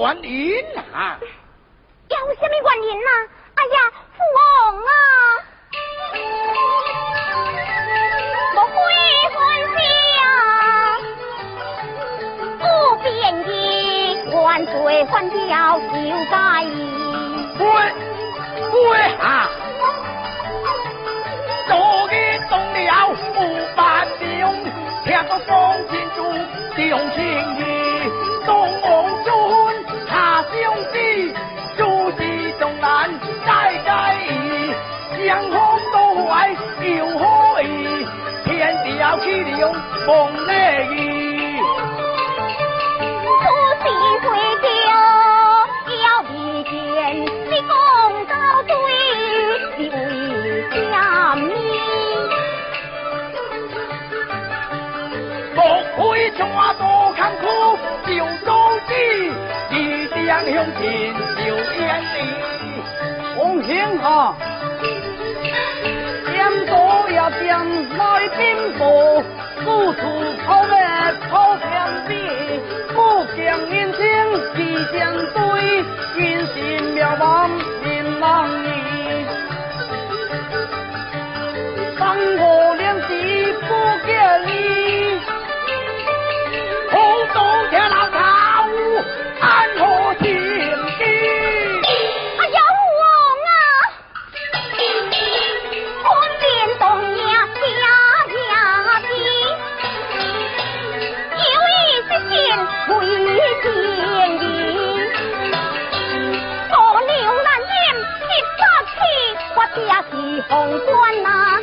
原因啊。有什么原因啊？哎呀，父王啊！莫悔欢喜啊，不变的万岁还要修改。会会啊！昨日动了不办了，听到方天柱重情义，东王兄弟，诸事重难再在意，江风都坏又可以，天地要起了梦内意，出事会叫要离间，你公告罪，你为什么？莫会全都看苦，就周知，一定向前就眼里。红星啊，点多呀点来兵部，故处抛灭抛天地，不讲阴晴地相对，人心渺茫人难移。喜红冠呐，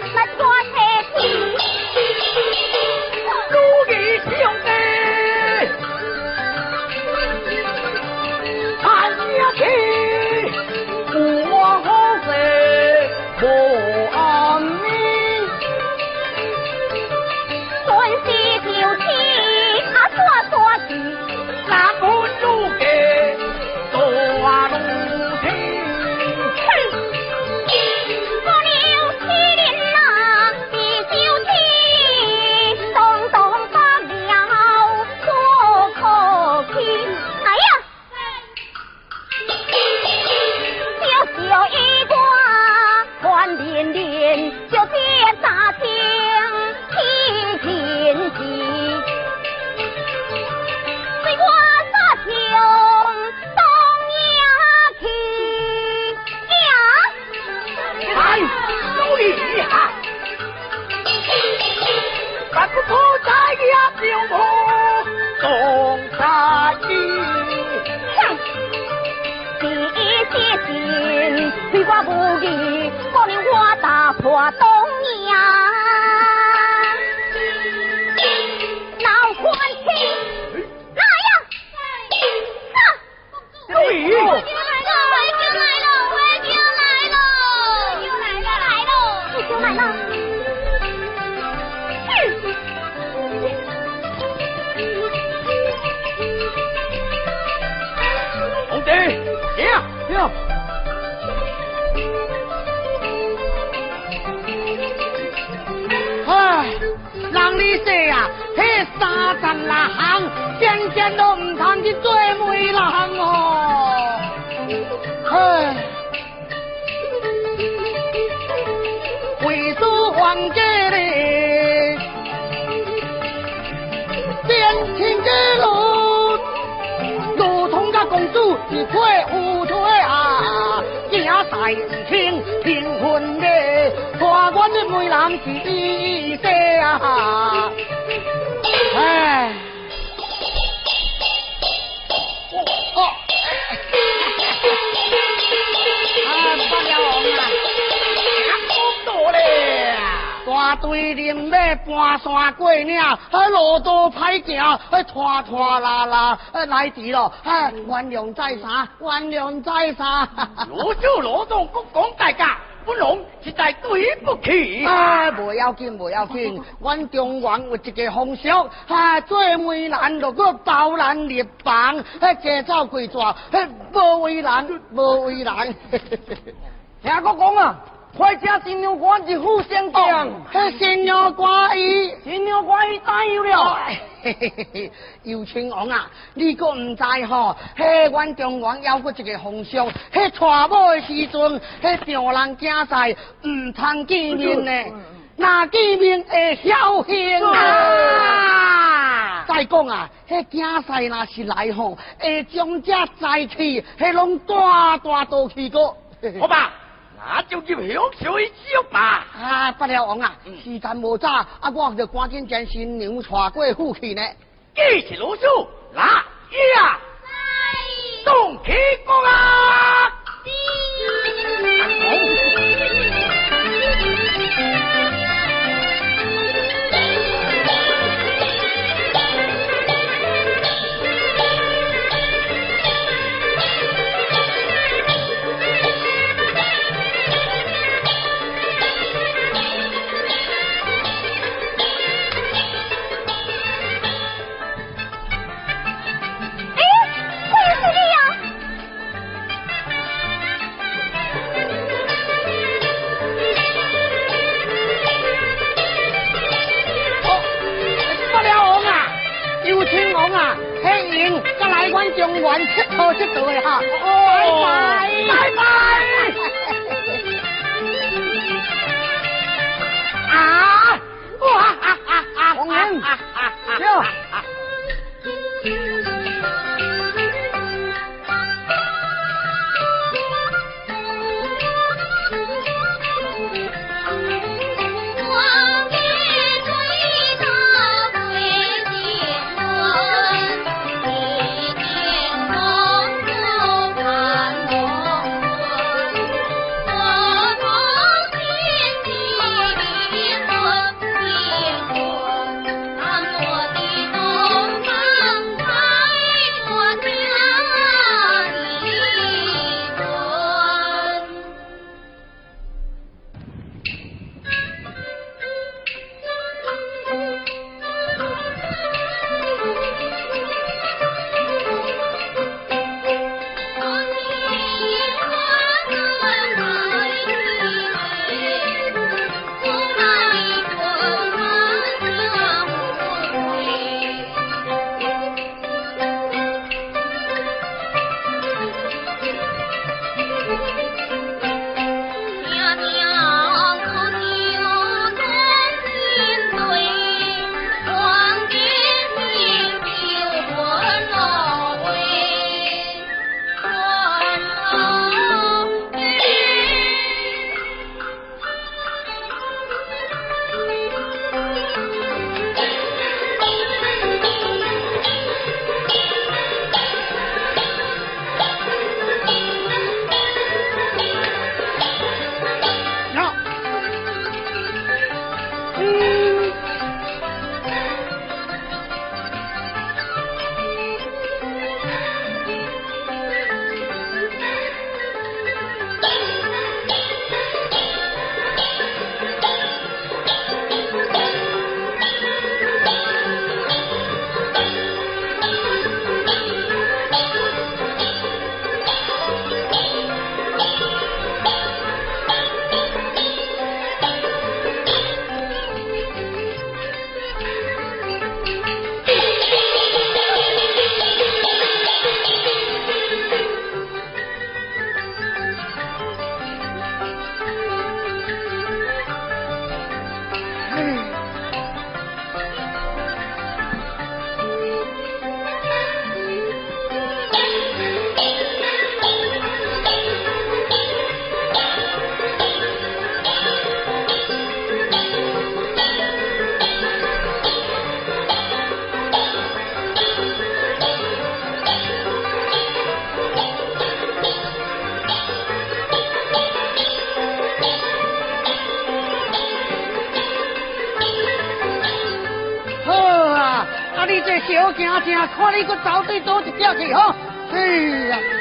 迄三十六行，件件都唔通去做媒人哦。唉，为主还家哩，变情之路，如同个公主一推无推啊，惊赛唔清平魂的，大官的媒人是伊些啊，哎，哦，哎，哎，啊，大堆人马翻山过岭，啊，路途歹行，啊，拖拖拉拉，啊，来迟了，啊，原谅再三，原谅再三，罗朱罗张各讲大家。不龙实在对不起。啊，不要紧，不要紧。阮中原有一个风俗，啊，做媒人就搁包人立房，迄加走几逝，迄，无为难，无为难。听我讲啊，快请新娘官一副相将。新娘官伊，新娘官伊答应了。姚青王啊，你阁唔知吼？嘿，阮中原有过一个风俗，嘿，娶某的时阵，嘿，丈人惊赛唔通见面呢，那见面会晓兴啊！再讲啊，嘿，惊赛若是来吼，会将这财气，嘿，拢大大都去过。好吧，那就叫香水酒吧。啊，不了王啊，时间无早，啊，我就赶紧将新娘娶过府去呢。继续罗书，来呀！动起功啊！看你个走对多一条去哈。哎呀！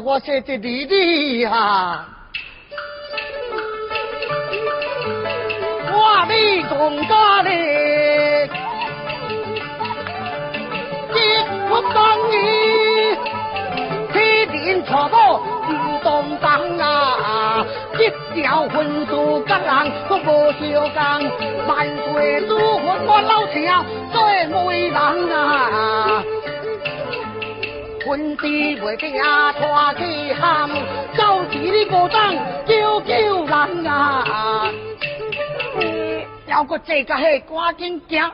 我谢谢你的啊我的公家嘞结婚当日披件错服不动啊一条婚书给郎我不锈钢万岁如何我老乔最美郎啊。魂师未惊拖起喊，招是你鼓掌叫叫人啊！要个这个嘿，赶紧行。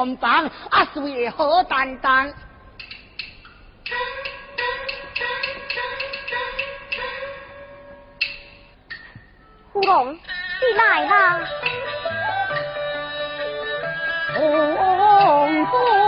吹的东棒，啊，水好担当。芙蓉，你来啦！红军，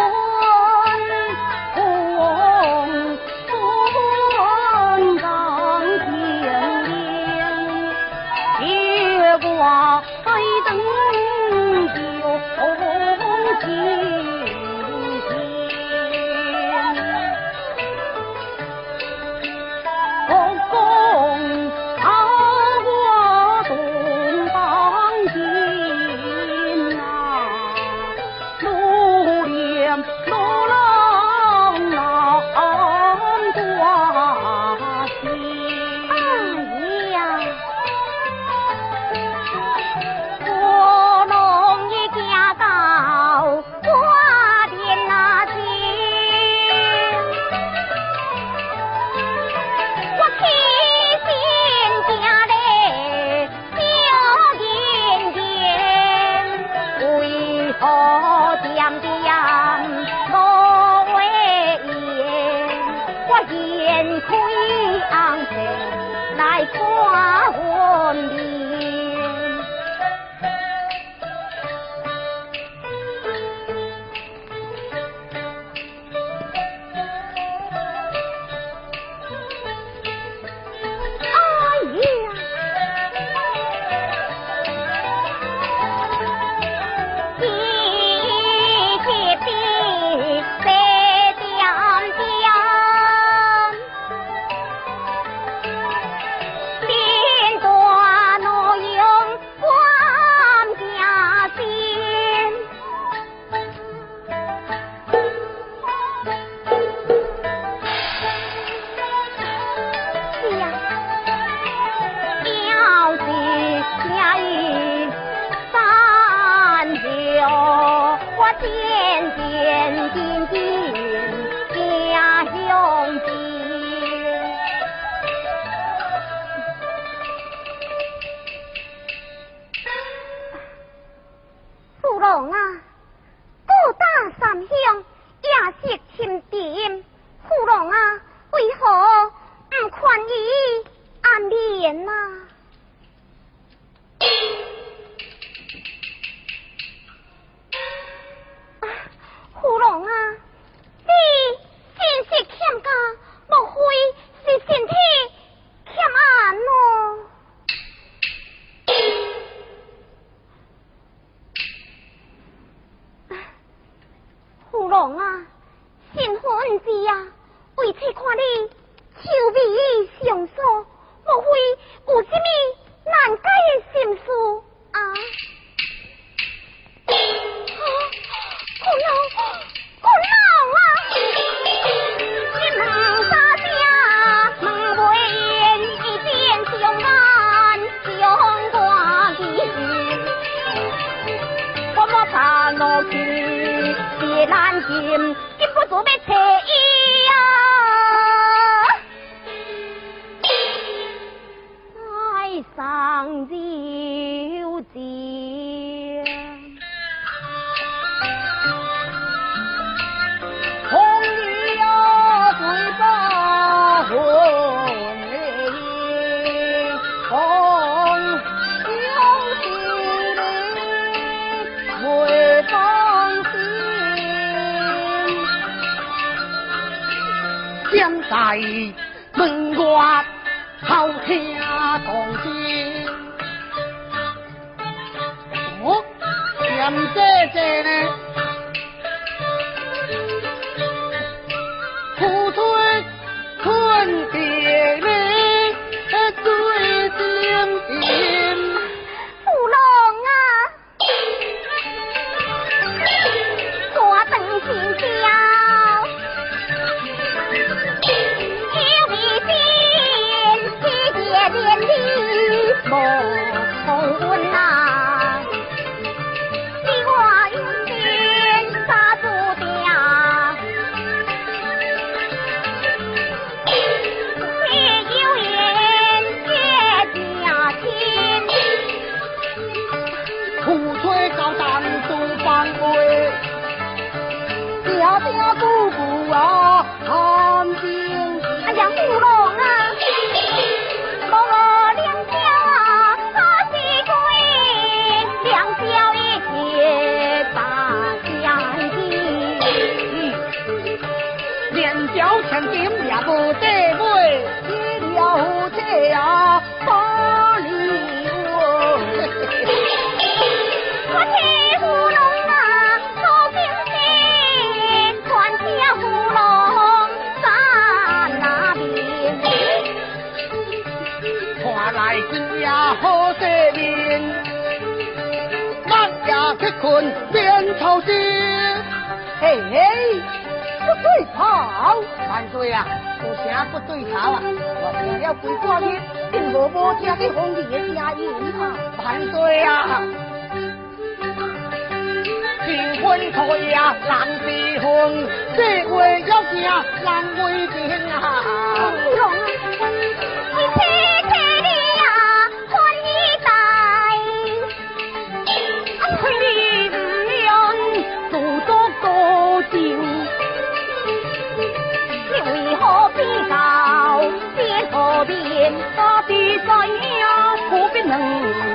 杀敌在腰不必能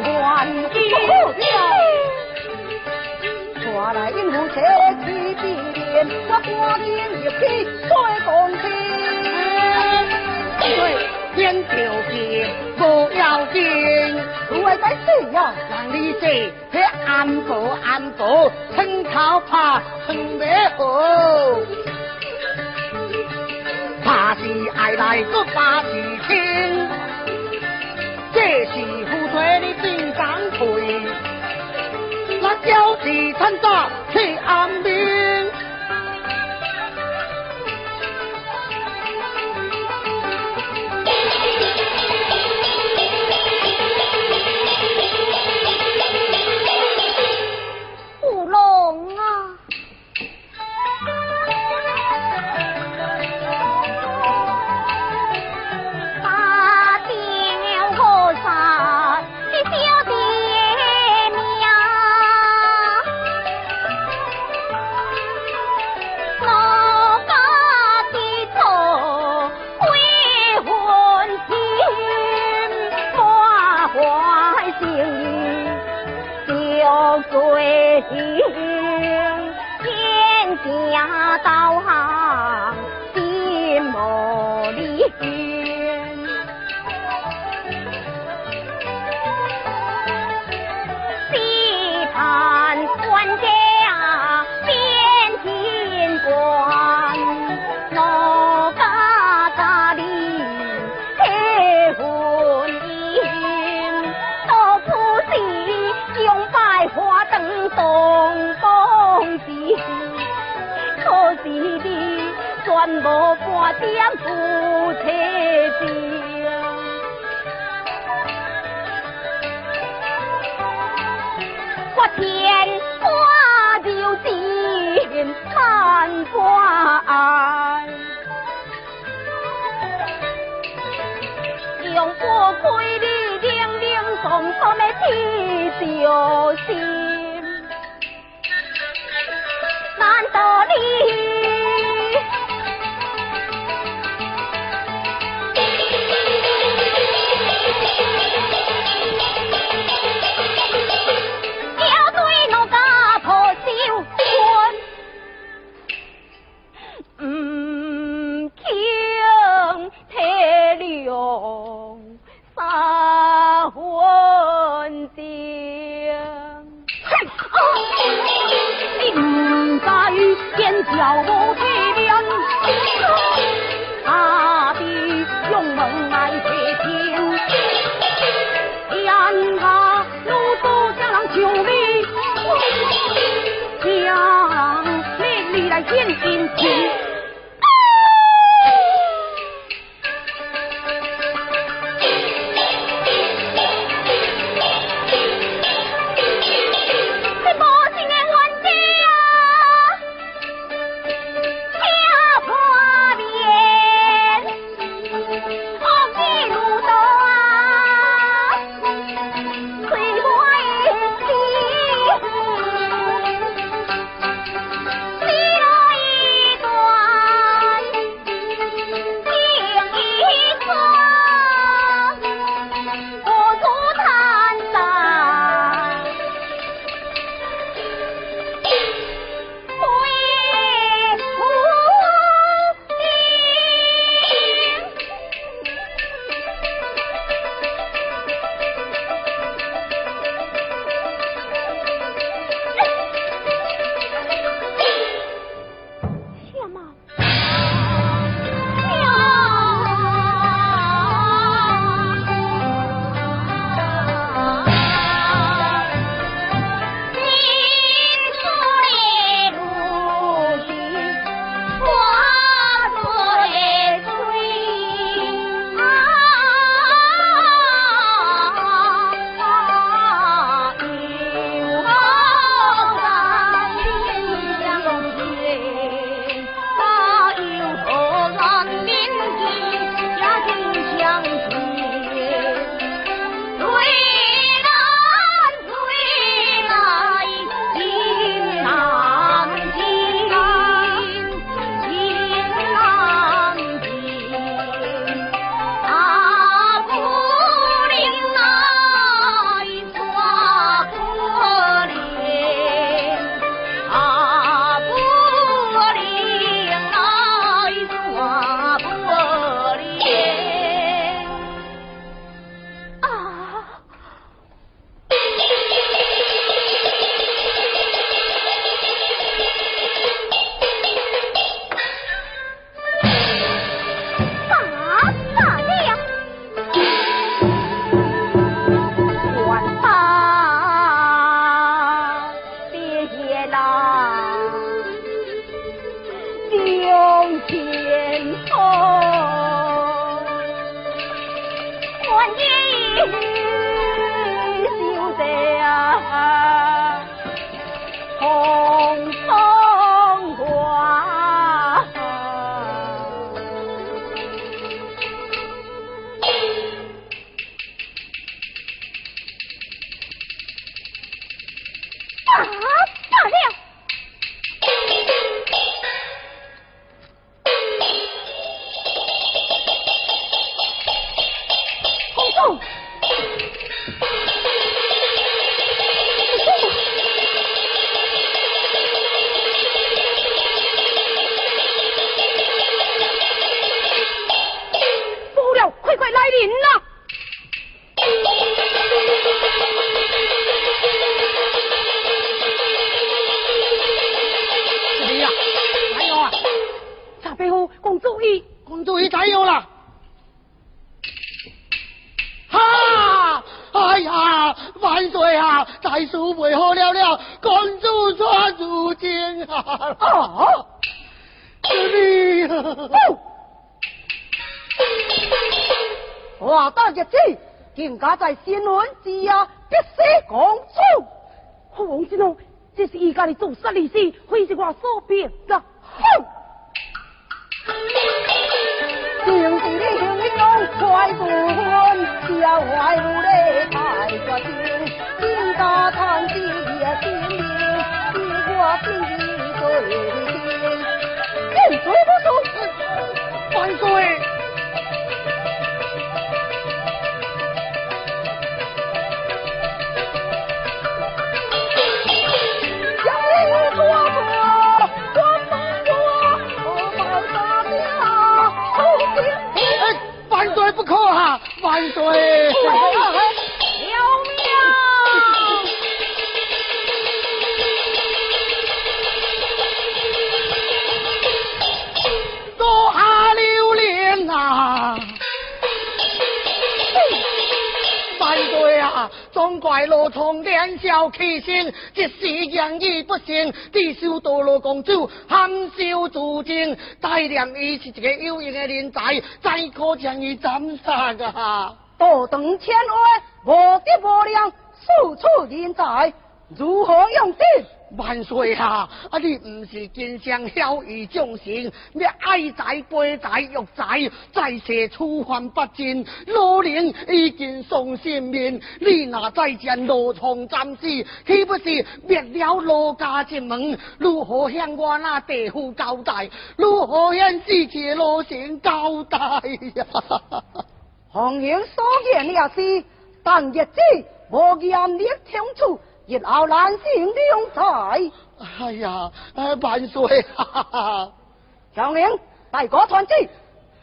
乱丢抓来应付这起兵我花天一地在公京对天条皮不要紧我在这样让你这去安抚安抚趁早怕趁白河怕是爱来个怕是听这是妇对的金刚腿咱要是趁早去安民相夫妻敬，我天花就进贪官，用不归你零零总总的计心，难道你？you. 家在新闻之下必须公主。王金龙，这是一家的做实力事，非是我所变的。罗从年少气盛，一时言语不慎，地受堕落公主含羞自尽。大良伊是一个有用的人才，再可将伊斩杀啊！道等千万，无德无量，四处人才，如何用之？万岁啊！啊，你不是经常晓以众生，要爱财、悲财、欲财，在世处犯不尽，老人已经丧性命，你若再见罗床暂时，岂不是灭了罗家之门？如何向我那地父交代？如何向世界罗成交代呀？红颜所言也是，但日子无严厉清楚。日后难行两才。哎呀，万岁！小明，大哥传旨，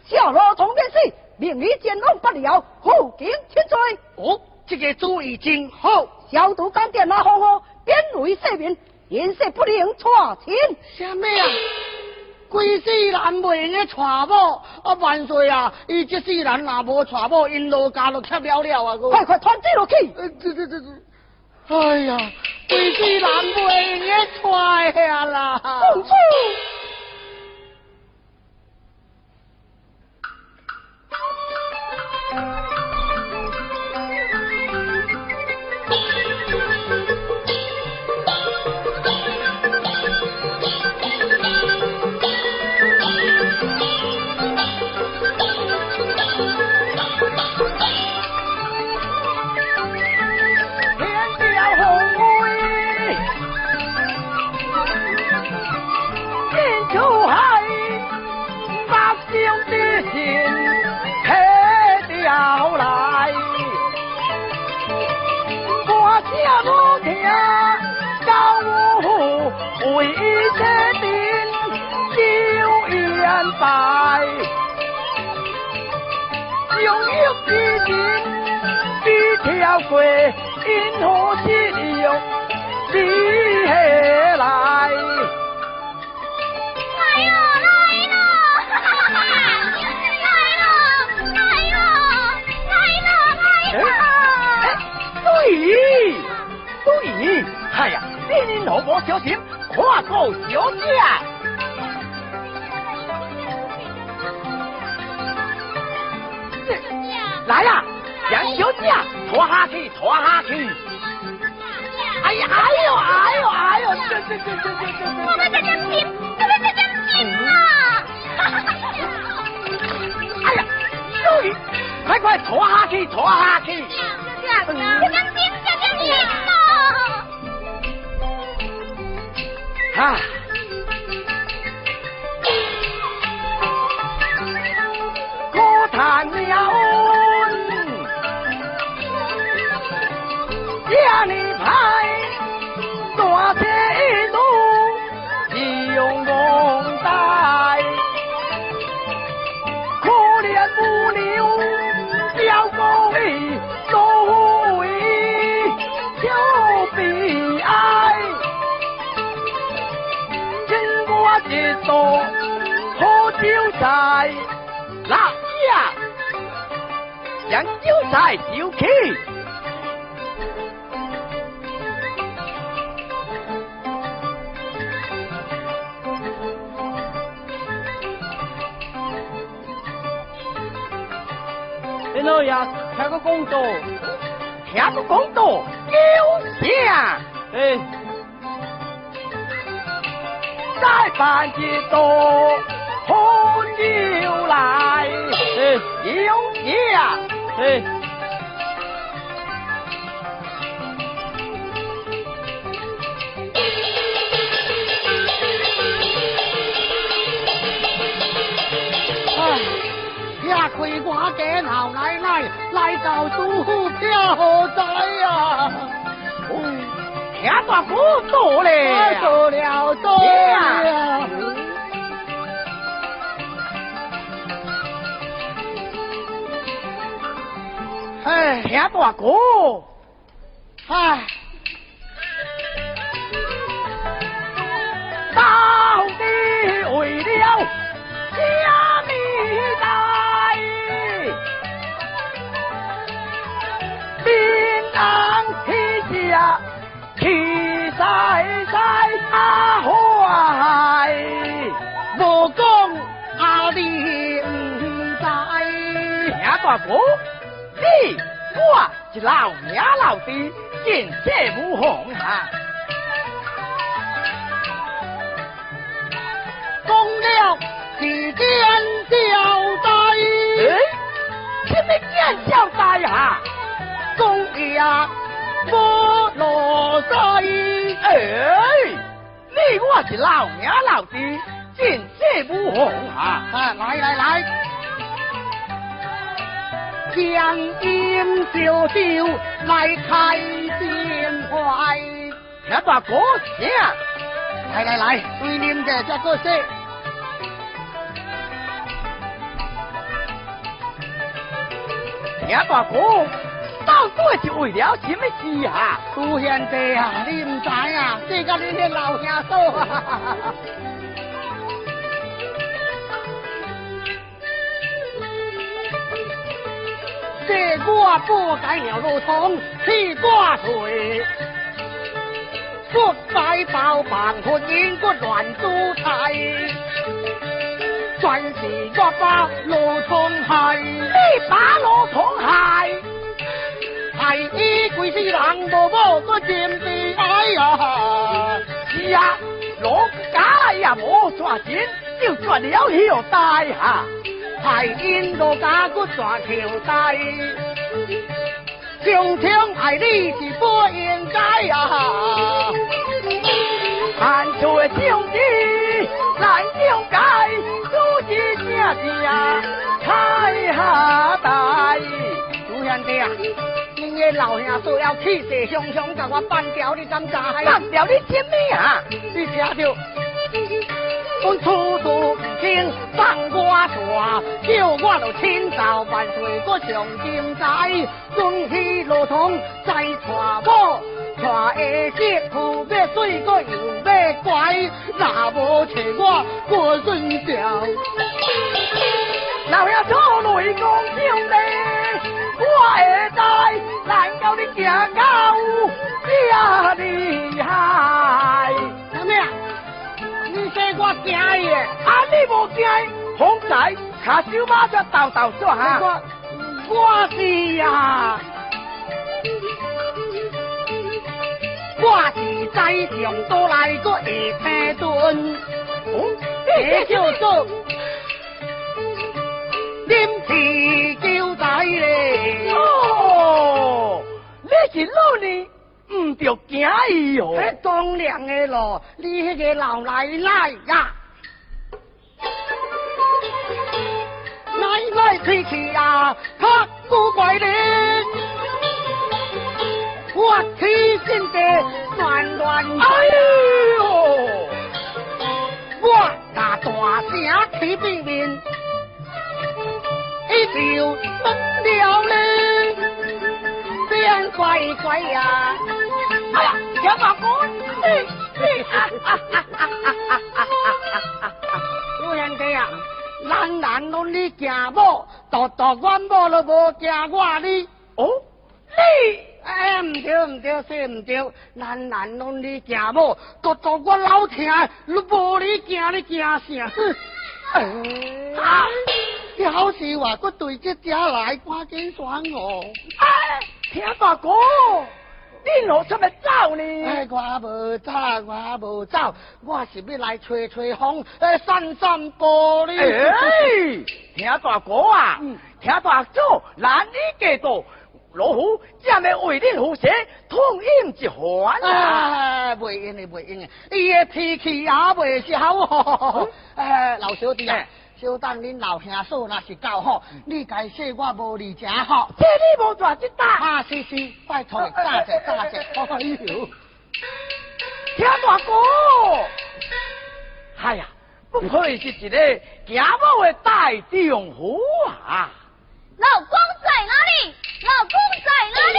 小罗同便是命你见弄不了，后警千岁。哦，这个主意真好。消毒干电那红火，边为赦免，颜色不能错钱。什么啊？贵世人未用娶某，啊万岁啊！伊这世人若无娶某，因老家就吃了了啊！快快传旨落去。呃，这这这这。哎呀，贵妃难为你踹下啦！公主。言败，用一之心比条过，因何是用比来？来了来了，来了来了来了来了！对对，哎呀，你你老婆小心。跨过小姐，来呀，杨小姐，拖下去，拖下去。哎呀，哎呦，哎呦，哎呦，这这这这这这！我们在这拼，我们在这拼啊！哎呀，快快拖下去，拖下去。小姐，这这拼，这这拼。啊！可叹了，大姐怒你王我可怜母牛叫狗来做回小悲哀请我一朵破酒菜来呀将酒菜丢去老爷贴个工作，贴个工作，丢下。哎，再办几多红牛来，哎，丢下。哎。呀，亏我家老奶奶来到主府票何在呀？听大哥多嘞，哎，做了多呀！哎，听大哥，哎，到底为了虾米代？呀，提在在大怀，我讲阿玲在。呀，大哥，你我是老娘老弟，见谢母红啊。讲了是见交代，什么见交代啊？讲呀、菠萝吹哎你我是老娘老弟见血不红啊。来来来香烟酒酒来开心怀那把哥想来来来对你们的这个心念把哥到底是为了什么事啊？杜贤弟啊，你唔知啊，这个你的老兄嫂啊。这我不该了路通去挂水，不该包办婚姻不乱主菜，全是我把路通害，你把路通害，害伊鬼死人无某个占地哎呀！是啊，路家也无抓紧，就赚了后代哈。害因路家骨抓条带，上天爱你是不应该啊！看出兄弟，咱应该组织正正开下代。朱贤弟啊，你的老兄说要气势汹汹，甲我办掉，你敢知？办掉你什么啊？你听着，阮处处唔听，放我大，叫我就千招万岁，我上金仔，准去路通再娶我，带下媳妇要水，我又要乖，若无找我过顺条。老兄做雷公兄弟，我会带，难道你行到这厉害？什么啊？你说我惊伊的？啊，你无惊？洪仔卡小马就豆豆做哈。我我是呀，我是在上都来个下车顿，哦，这叫做啉啤酒仔咧。哦，你是老呢，唔着惊伊哦。迄当然的咯，你迄个老奶奶呀，奶奶脾气啊，较古怪咧。我起心地乱乱哎呦，我打大声起避面，你就疯了嘞！变乖乖呀！哎呀，小马 哥，你你哈哈哈哈哈哈哈哈哈！陆延杰呀，人人拢你惊我，独独我我都无惊我你。哦，你。哎，唔对唔对，说唔对，人人拢你惊我，独独我老听，你无你惊你惊啥？哎，你好是话，我对这只来赶紧选我。哎，听大哥，你攞出咪走呢？哎，我无走，我无走，我是要来吹吹风，哎，散散步呢。哎，听大哥啊，嗯听大祖，难你几多？老虎正要为恁胡写通饮一番啊！哎，袂用的，袂用的，伊的脾气也袂是好哦。哎，老小弟啊哎，小等恁老兄嫂若是够好，你该说我无理正好。这你无抓一打，啊，是是，拜托你，大姐大姐，哎呦，听大哥，哎呀，不愧是一个行某的大丈夫啊！老公在哪里？老公在哪里？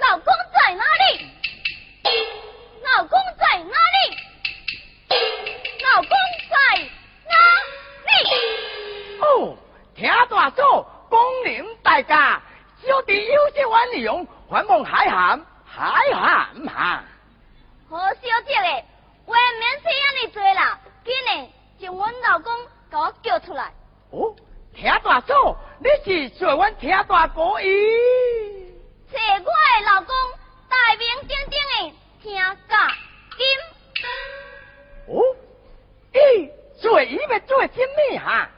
老公在哪里？老公在哪里？老公在哪里？哦，听大祖光临大家，小弟有些玩用，还望海涵海涵哈。好小姐嘞，话免说安尼多啦，今日将阮老公给我叫出来。哦，听大嫂，你是找阮听大哥伊？找我的老公大名鼎鼎的听家金。哦，咦，做伊要做甚物哈？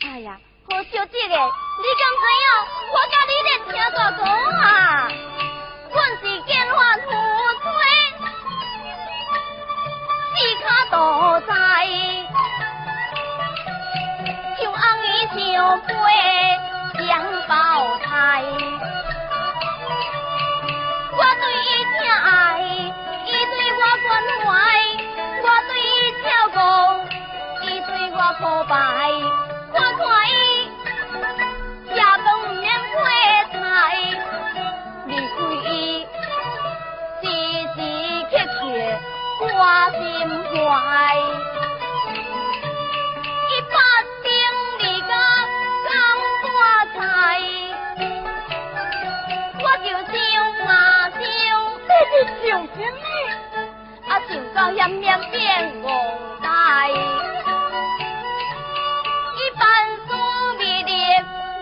哎呀，何小姐嘞，你敢知影？我甲你咧听大哥啊，阮是建华土心怀。伊八丁离家讲大菜，我就想啊想，你是想什么？啊变憨呆。伊办事未力，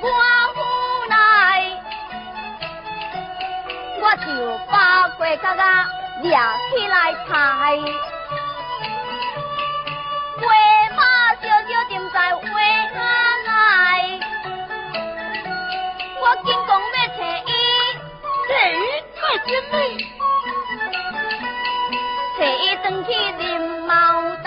我无奈，我就把过角啊掠起来抬，在花下来，我紧讲要找伊，找伊做什么？找伊转去啉茅台。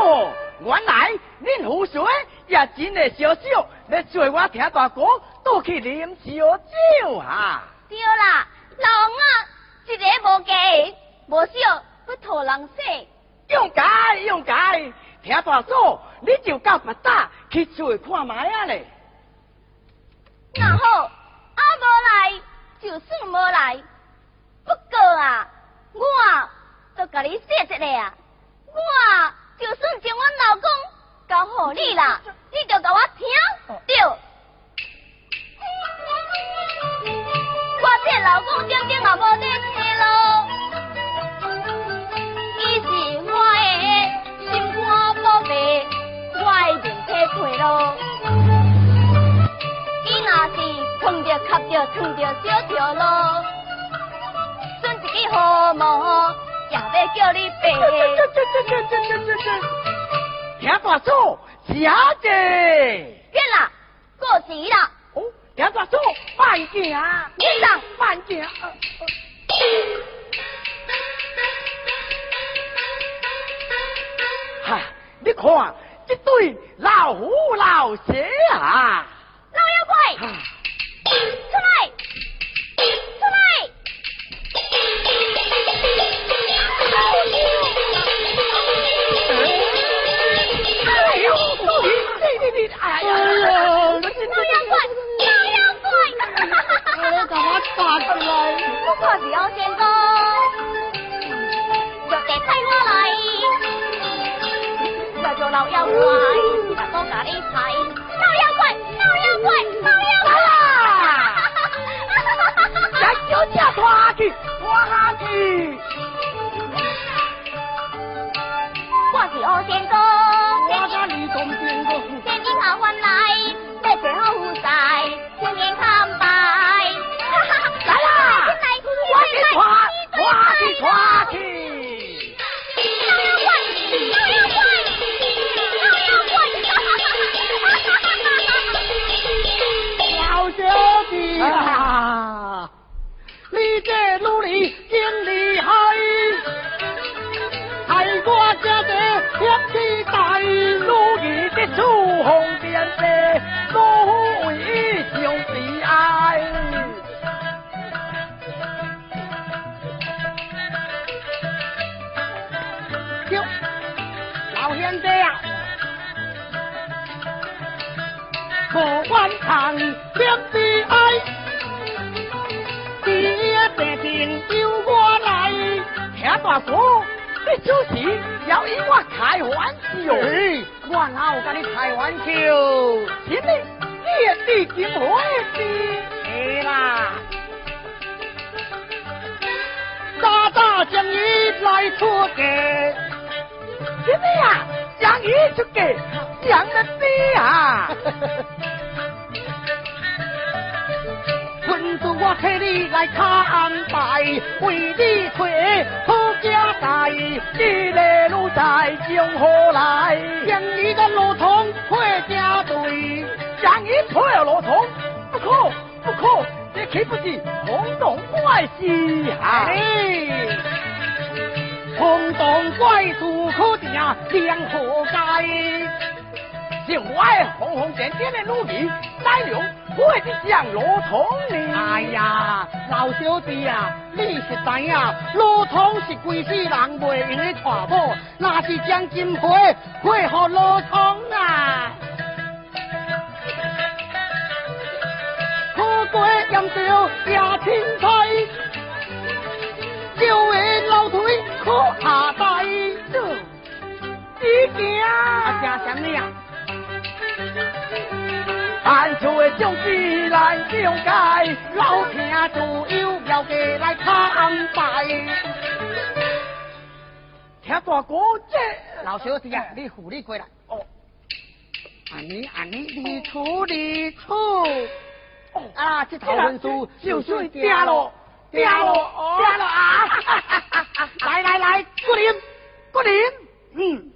哦，原来恁胡水也真会烧酒，要做我听大哥倒去啉烧酒啊！对啦，老翁啊，一个无价，无少要讨人说。用解用解，听大嫂，你就到北大去做看卖啊咧。那好，啊无来就算无来，不过啊，我啊都甲你说一个啊，我啊就算将我老公交互你啦，你就甲我听。对。我这老公点点也无在听咯，我的面体配咯。伊若是碰着、磕着、烫着小条路，选一个好毛，也要叫你白。听大嫂，小姐。紧啦，过时啦，哦，听大嫂，慢行。你上慢行。哈，你看这对老虎老蛇啊！老妖怪，哈出来，出来！哎呦，你你你，哎呀，哎呀老妖怪，老妖怪！你干嘛我是妖仙公，老妖怪，我多甲你猜，老妖怪，老妖怪，老妖怪哈哈哈哈哈哈去，拖下去。我是二仙公，我顽强天地爱，第一地定由我来。听大哥，你主持要与我开玩笑。哎，我哪有跟你开玩笑？今日你也地金会的。是啦，早早将你来出家，今日啊，将伊出家，将了你啊！我替你来看拜，为你退好家代，你的路在江河来，将你的路通配家队，将伊退了路通，不可不可，这岂不是轰动怪事啊？轰动怪事可定两何解？是我的轰轰点点的努力，带领会的将路通呢。哎呀，老小弟啊，你是知影，罗通是规世人袂用的娶某，那是将金花配合罗通啊。可过严少也青菜，少为老腿可下带。你惊啊，惊什么呀？安厝的将子难种解，老听自有要给来看拜。听大哥这老小弟啊，你扶你过来。哦，安尼安尼，你处你处。哦啊，这头文书就算掉了，掉了，掉了啊！来 来来，过年过年，嗯，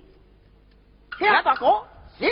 听大哥，行。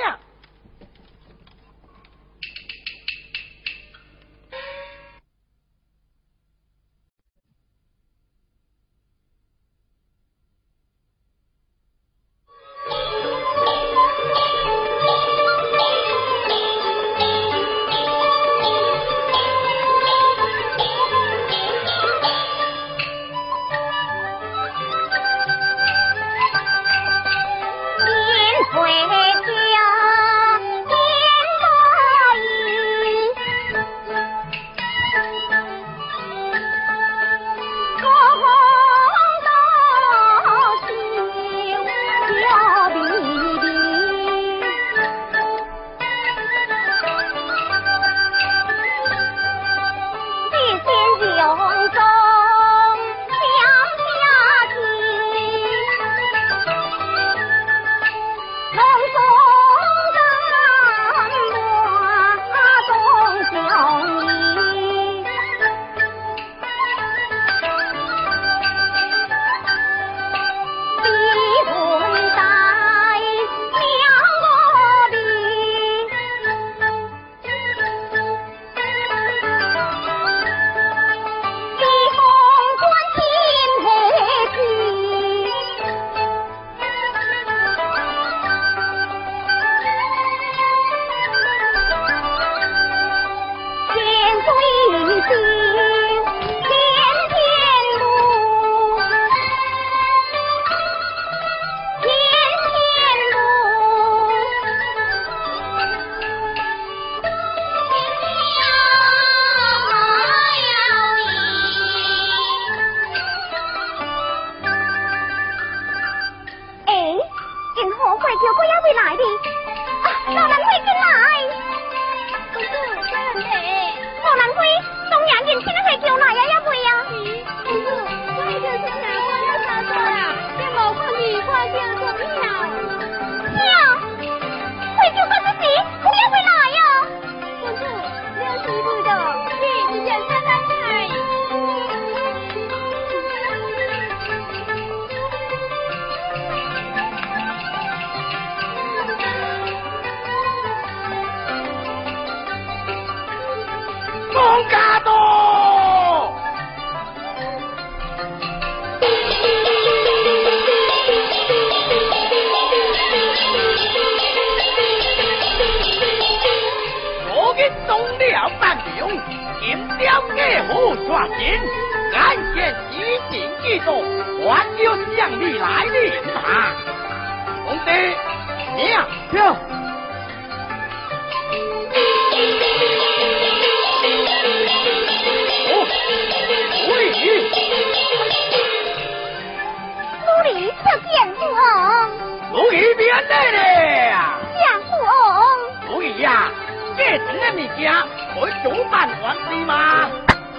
主办皇帝吗？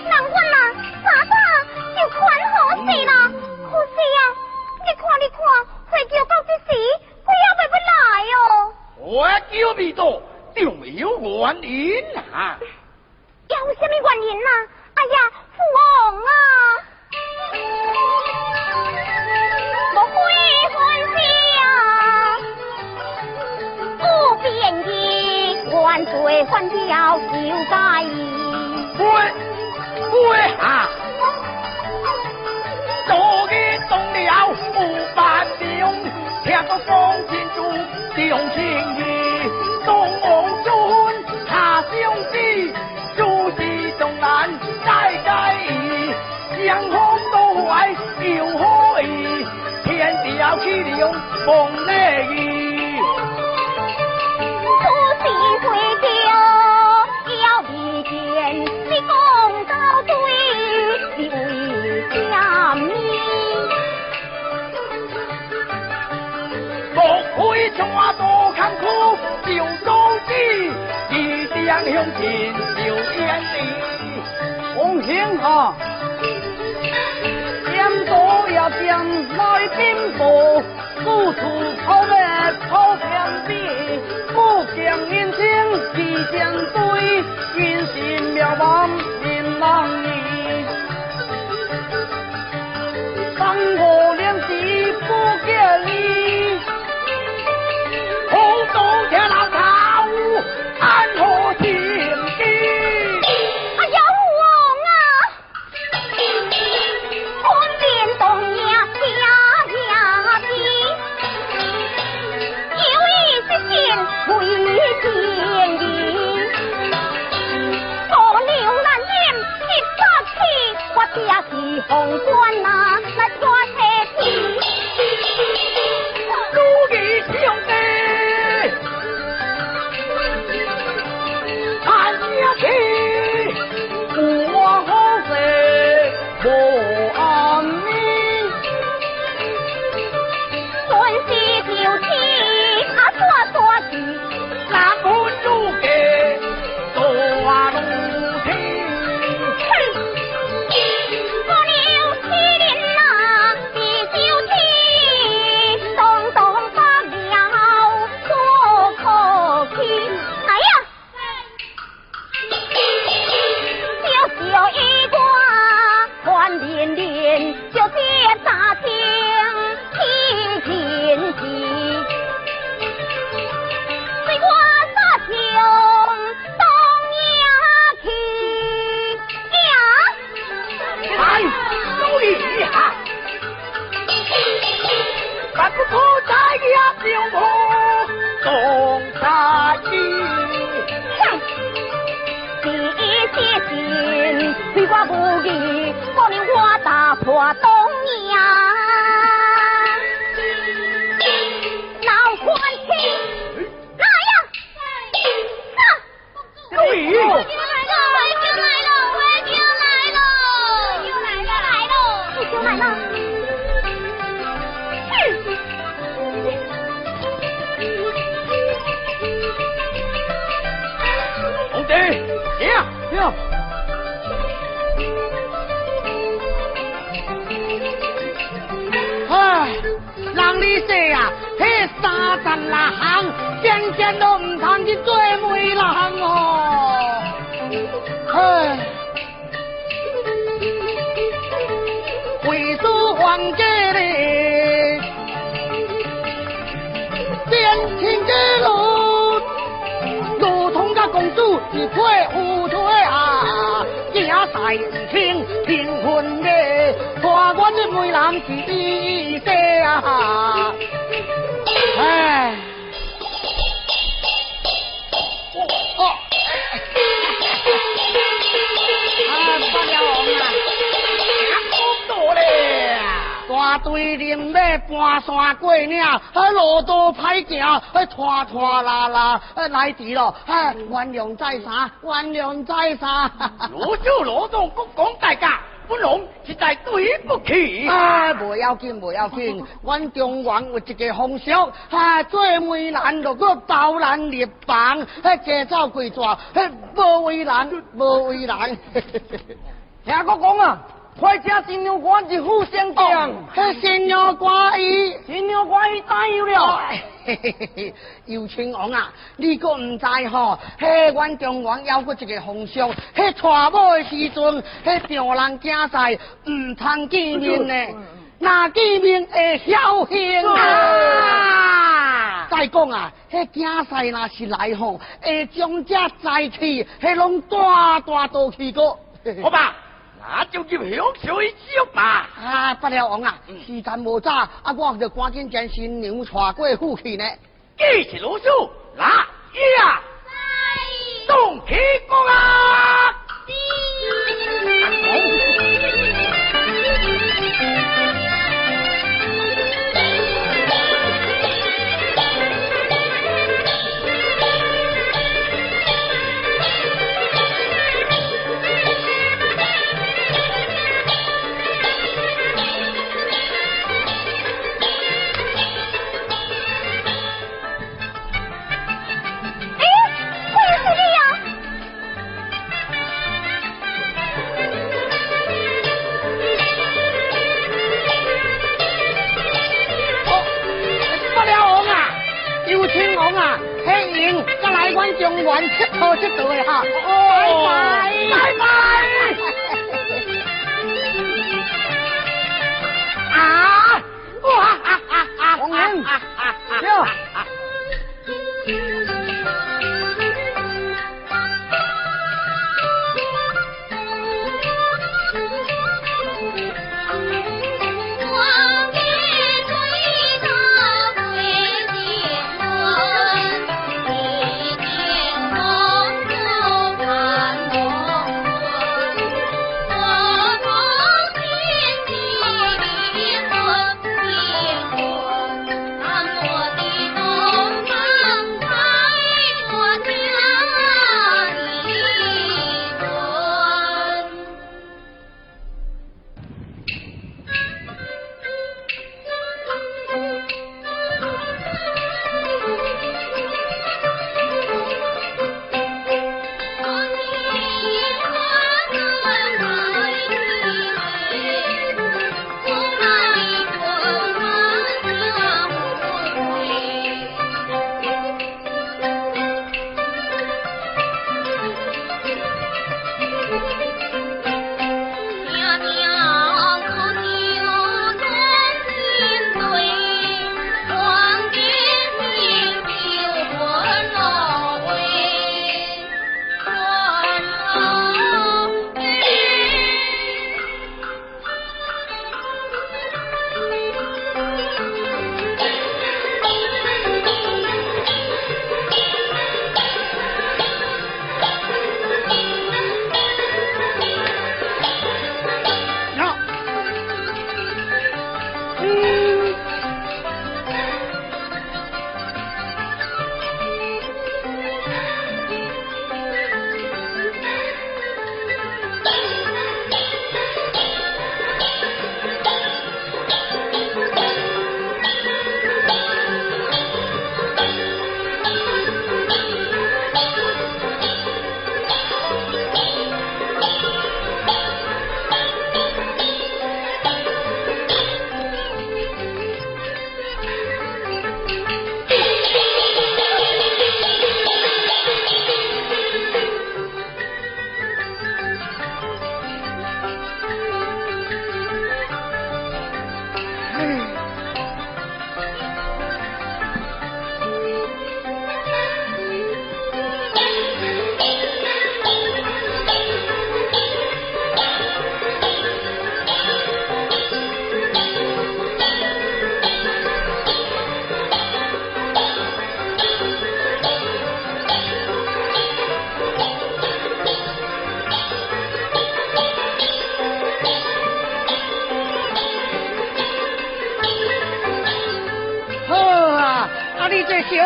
难怪啦，早早就款好事啦。可是啊，你看你看，会叫到这时，不要袂不来哦。我叫你做，定有原因啊。有什么原因呐？哎呀，父王啊！我悔婚啊，不便宜，万岁还要救在意。会会啊！昨日动了五百两，听到方金珠重情义，东王尊他兄弟，诸事重难再解义，相逢都怀又可以，天地要气流梦内意。出事回朝中华多坎坷就遭子，一定向前就眼里。红星啊，点多也点来兵多，处处跑来跑偏地，不讲年轻提前对，运心渺茫人难移。三河两地不见你，安何心机？哎呀，王啊！官边动呀下下地，有意实现为天意。我刘难言一发气，我爹是红官呐，来抓瓜无义，我打破刀三十六行，件件都唔通去做媒人哦。为书还家哩，变天之路。如同个公主一推乌推啊，惊赛唔清平魂的，大官的梅兰是伊些啊，唉。哦哦，啊，八条红啊！好多嘞！大队人马搬山过岭，啊路途歹行，啊拖拖拉拉，啊来迟了，啊原谅在啥？原谅在啥？罗州罗总国讲大家，本龙实在对不起。啊，不要紧，不要紧，阮中原有一个风俗，啊，做媒人就搁包人立房，迄，家走贵抓，啊，无为难，无为难。听我讲啊，快请新娘官一副相将，迄新娘官伊，新娘官伊答应了。嘿嘿嘿嘿，姚青王啊，你可唔知吼？迄阮中原还有一个风俗，迄娶某的时阵，迄丈人囝婿唔通见面呢，那见面会侥幸啊！再讲啊，迄囝婿若是来吼，会将这财气，迄拢大大都去过。好吧，那就入享受一宿吧。啊，不了王啊，时间无早，啊，我就赶紧将新娘娶过府去呢。既是老叔，那呀，动起功啊！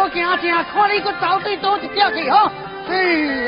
行行，看你搁走对倒一条去吼！哎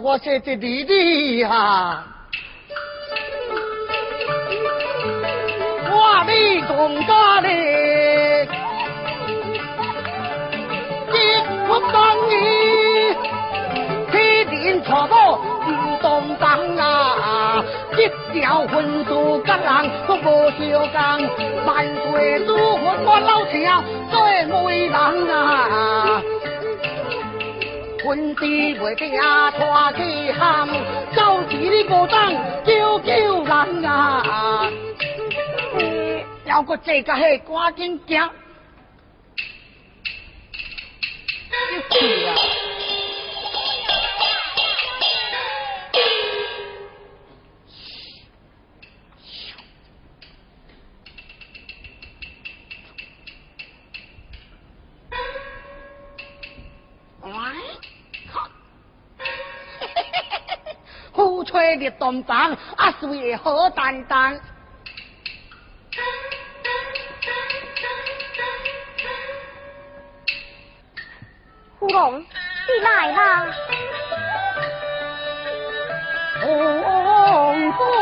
我是这你的呀，我的东家嘞，你不当你开店错过不当啊，一条魂都跟人都不讲，万岁都我老听最为难啊。魂师袂惊拖起行，到时你无当救救人啊！要过这个嘿，赶紧行！水何担当？芙蓉，你来啦！红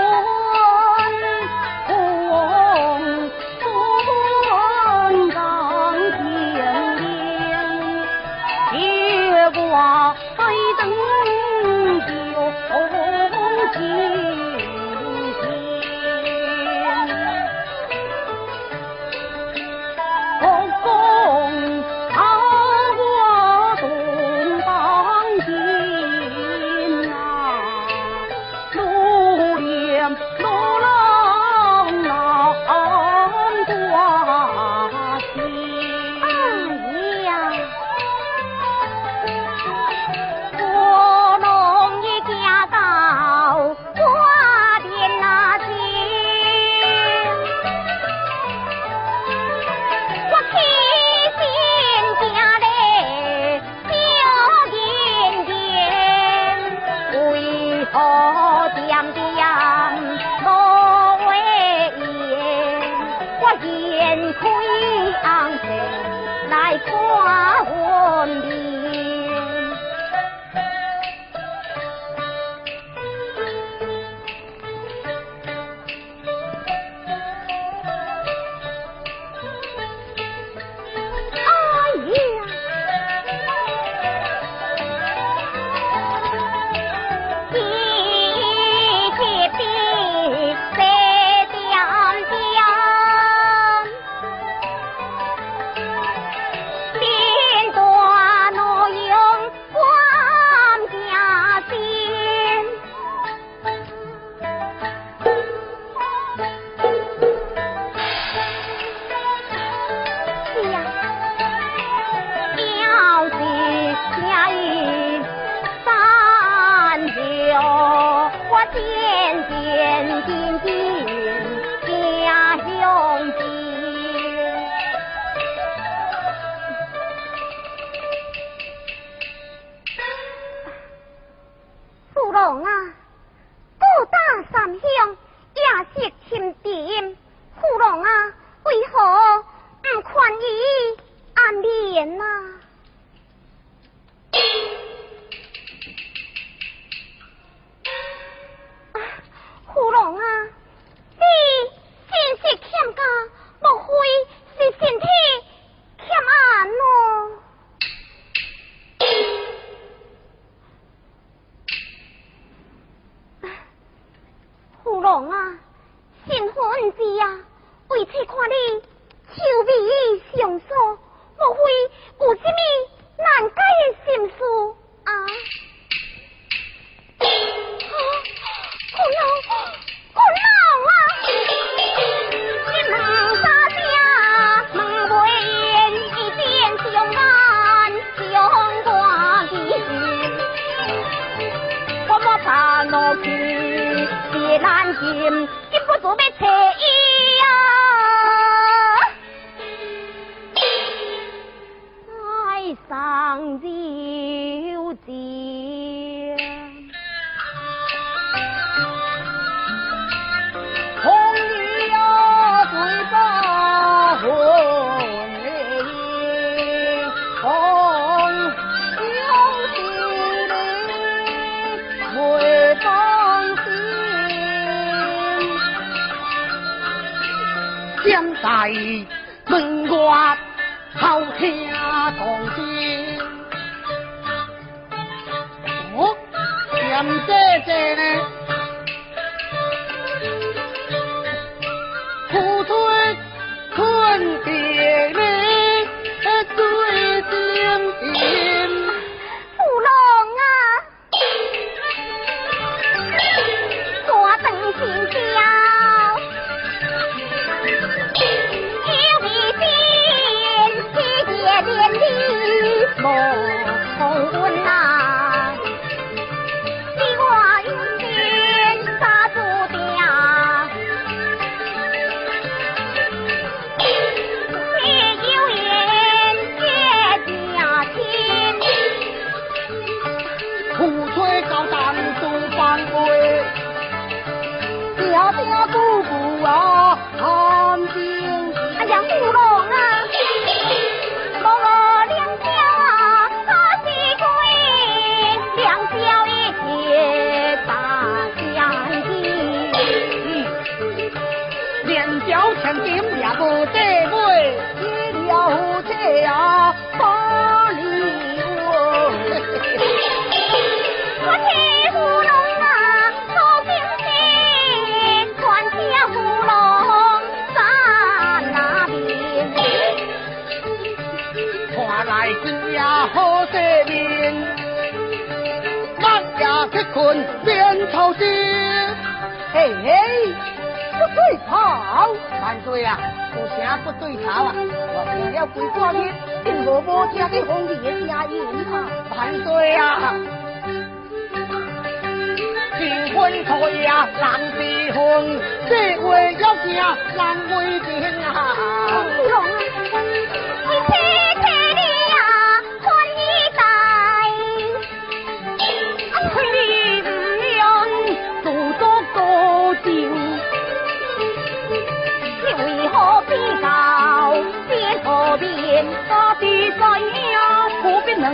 变把地灾呀，何必能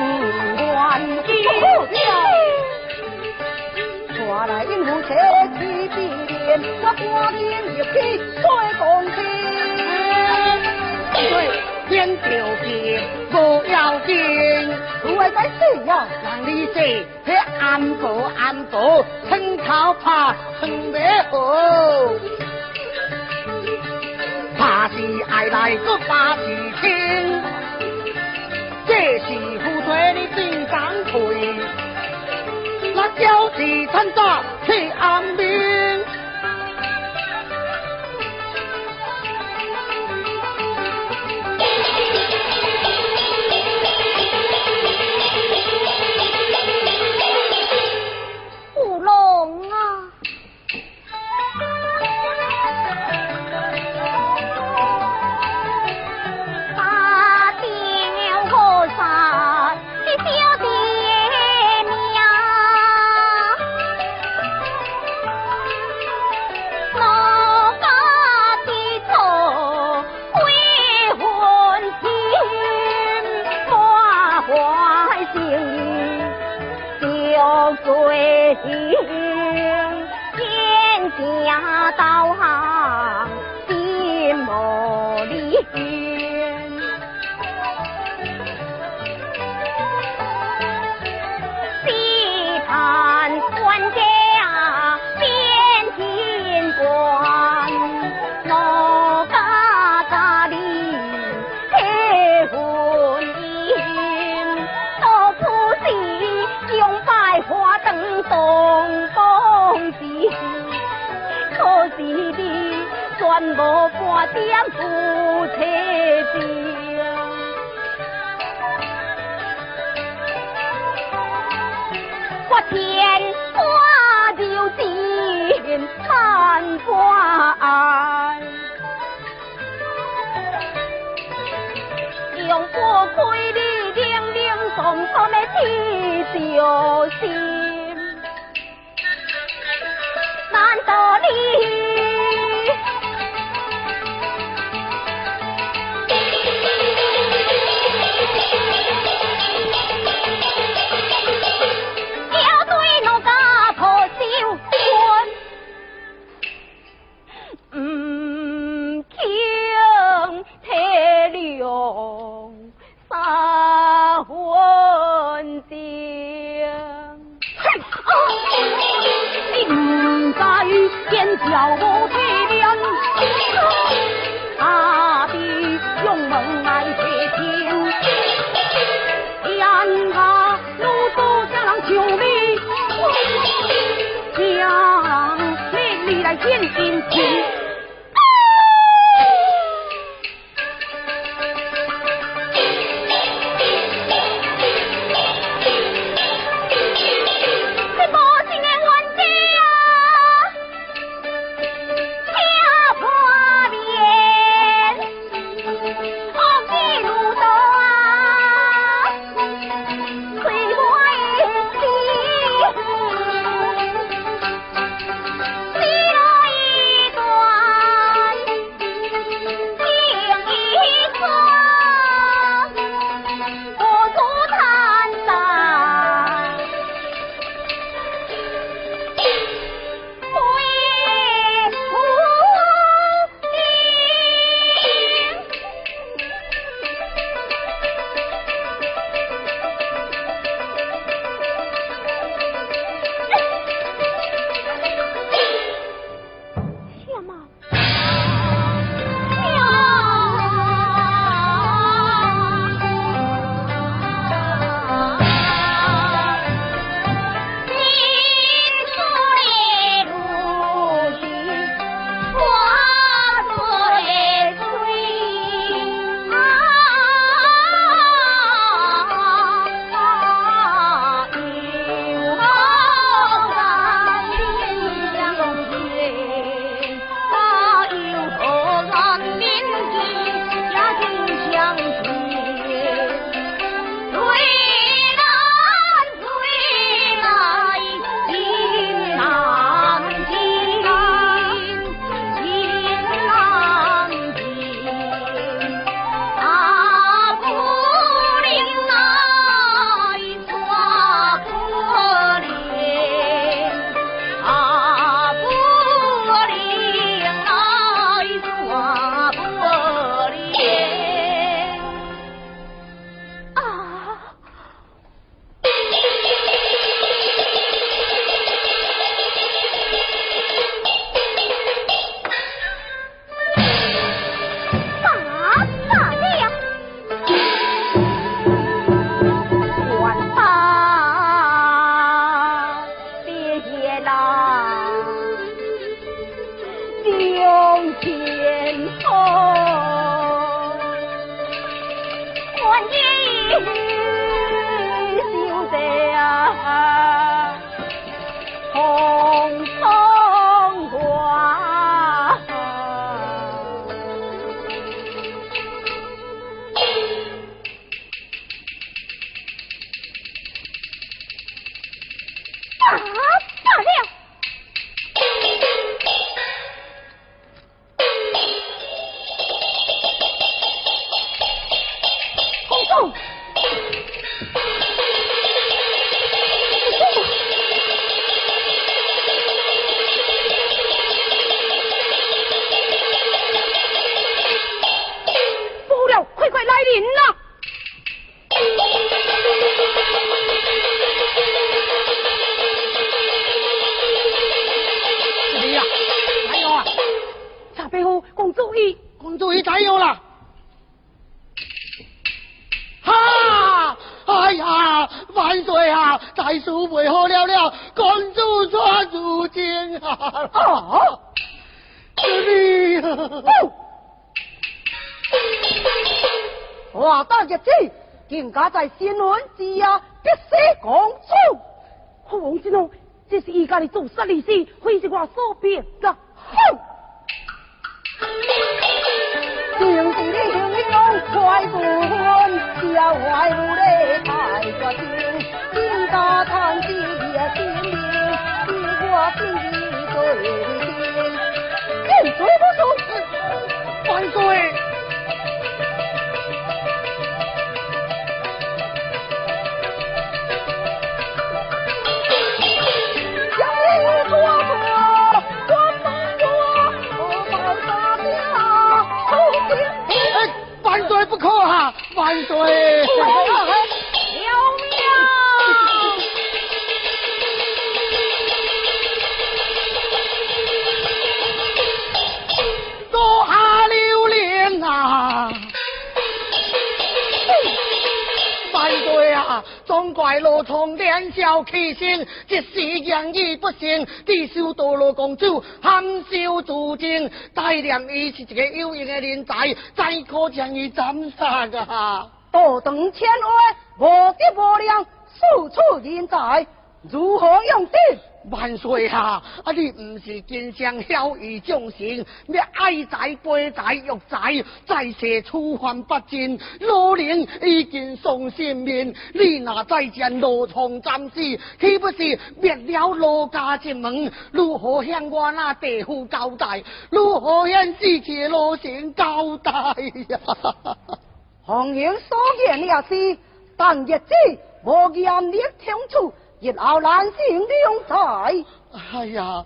乱见？抓来鹦鹉切起，我挂念一匹在公天。对，天条件不要紧，我在这样让你这安哥安哥，趁草怕趁灭火。把戏爱来个把事听，这是副队的队长腿，那叫是参早去安兵。天花就敬参官，用过亏你叮叮咚咚的提着心，难道你？Oh! 怪从年少气盛，一时言语不慎，地修堕落公主含羞自尽。大念伊是一个有用的人才，怎可将伊斩杀啊？多等千万，无德无量，四处人才，如何用心？万岁啊！啊，你不是经常晓以众生，你爱财、悲财、欲财，在世处犯不尽，老人已经丧性命，你若再见罗床暂时，岂不是灭了罗家之门？如何向我那地父交代？如何向死去罗成交代呀？红颜所言也是，但日子无严厉相处。日后难行用才。哎呀，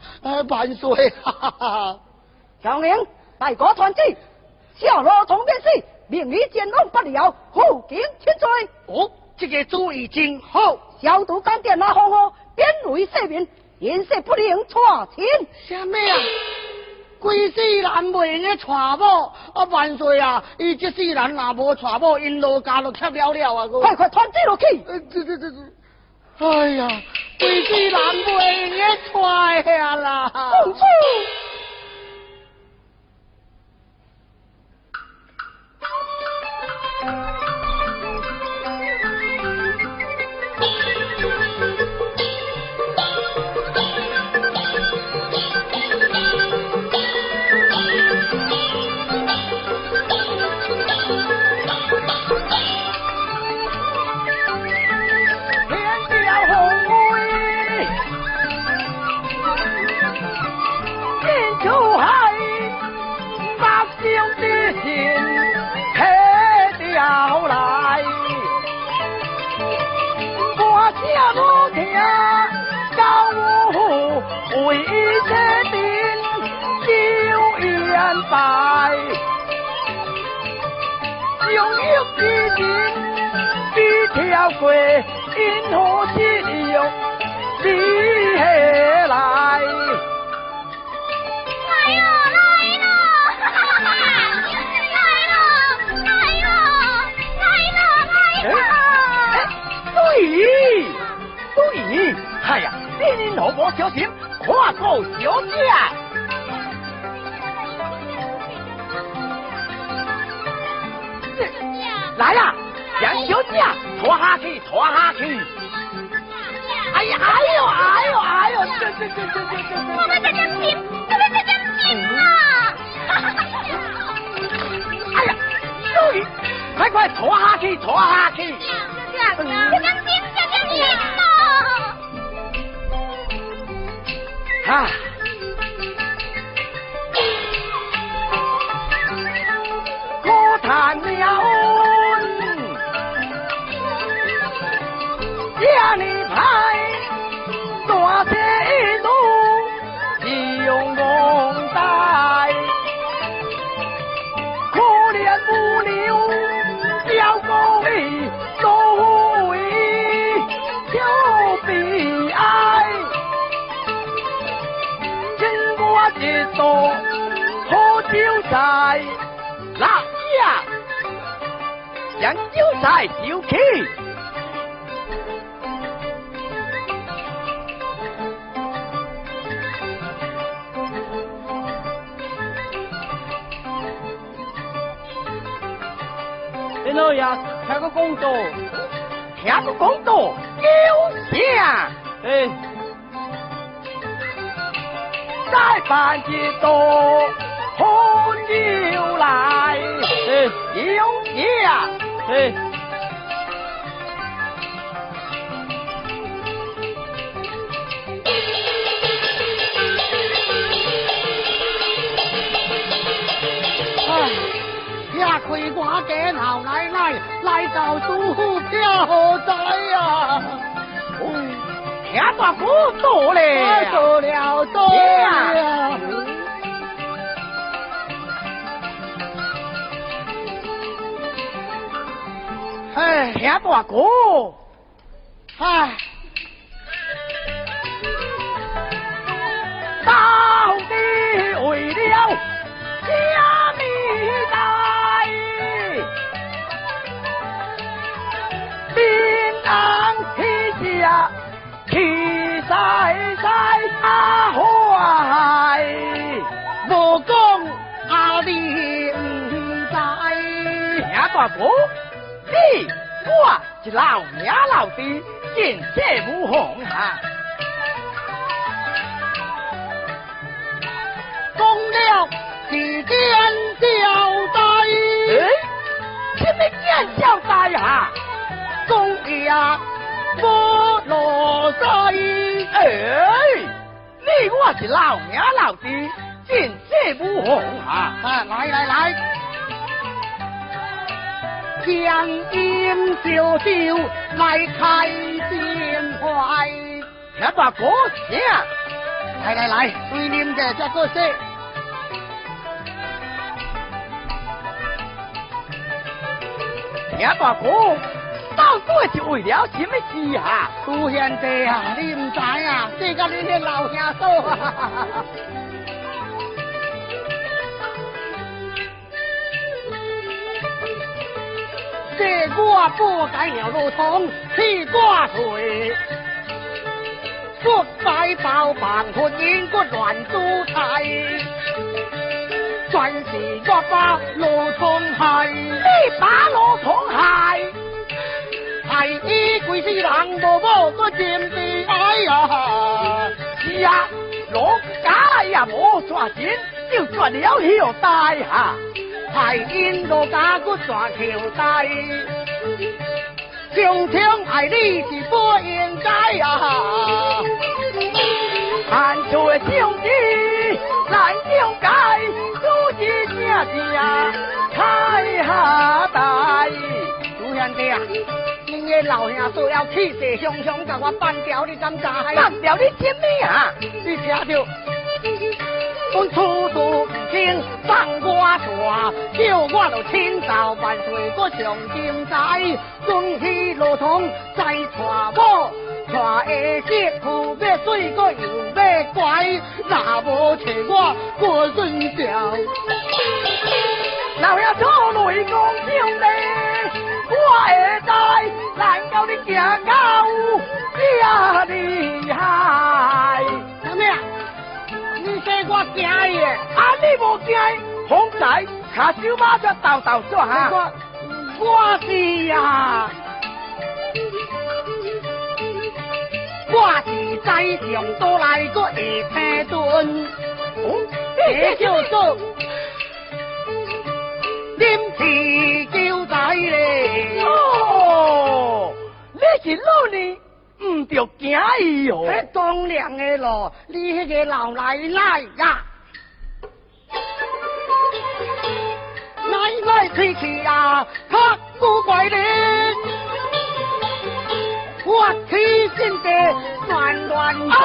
万岁！将领，大哥团结，下落从便是，明日见弄不了，后警千岁。哦，这个主意真好。小毒干点那红火，边为赦免，颜色不灵，错情。什么呀？规世人未用娶某，啊万岁啊！伊这世人若无娶某，因老家就吃了了啊！快快传旨落去！这这这这，哎呀，规世人未用娶呀啦！公主。过因何只有你来？来哟来喽！来喽来喽来喽来喽！对对，哎呀，你老婆小心，跨过小姐。来呀！杨小姐，拖下去，拖下去！哎呀，哎呦，哎呦，哎呦，这这这这这这！我们在这拼，我们在这拼啊！哎呀，终于，快快拖下去，拖下去！这样，这样拼，这样拼啊！啊！家里派多些路，急用公带，可怜不留小狗老爷，听个公道，听个公道，有下。哎，再办一桌红酒来。哎，有下。哎。我家老奶奶来到苏漂仔呀，天大哥多嘞，多了多呀！哎，天大哥，哎，到底为了家呀，气晒晒阿怀，无讲阿你唔知。听大哥，你我是老娘老弟，见色无红哈。讲了是见交代，哎，什么见交代哈？讲呀。我罗塞，哎，你我是老娘老弟，见色不红哈！来来来，将饮酒酒来开心怀，听把歌声，来来来，对念着这个色，听把歌。到做就为了什么事啊？杜贤弟啊，你唔知啊，这个你的老乡嫂啊。这个不敢要路通，气挂水。不摆包办婚姻，个乱租菜。全是我把罗通害，你把罗通害。害伊贵是人无某个真悲哀呀！是啊，罗家也无赚钱，就赚了后代哈，害因罗家个赚后代。上天爱你是不应该呀，犯错兄弟难应该，如今正正太下代。朱兄弟啊，你个老兄说要气势汹汹，甲我办掉，你敢知？办掉你什么啊？你听着。我处处听上瓜说，叫我就千招万岁个上金仔，准起路通再娶我，传下媳妇要水个又要乖，那无找我过顺条。老兄做雷公兄弟，我会带，难道你行到这厉害？什么呀？这我惊耶！啊，你无惊？风仔卡小马就豆豆做下。我我是呀，我是在上都来个下车顿，这叫做临时叫仔嘞。哦，你是老呢？唔着惊伊哦！当然的咯，你迄个老奶奶呀，奶奶脾气啊，他古怪的，我起心的乱乱。哎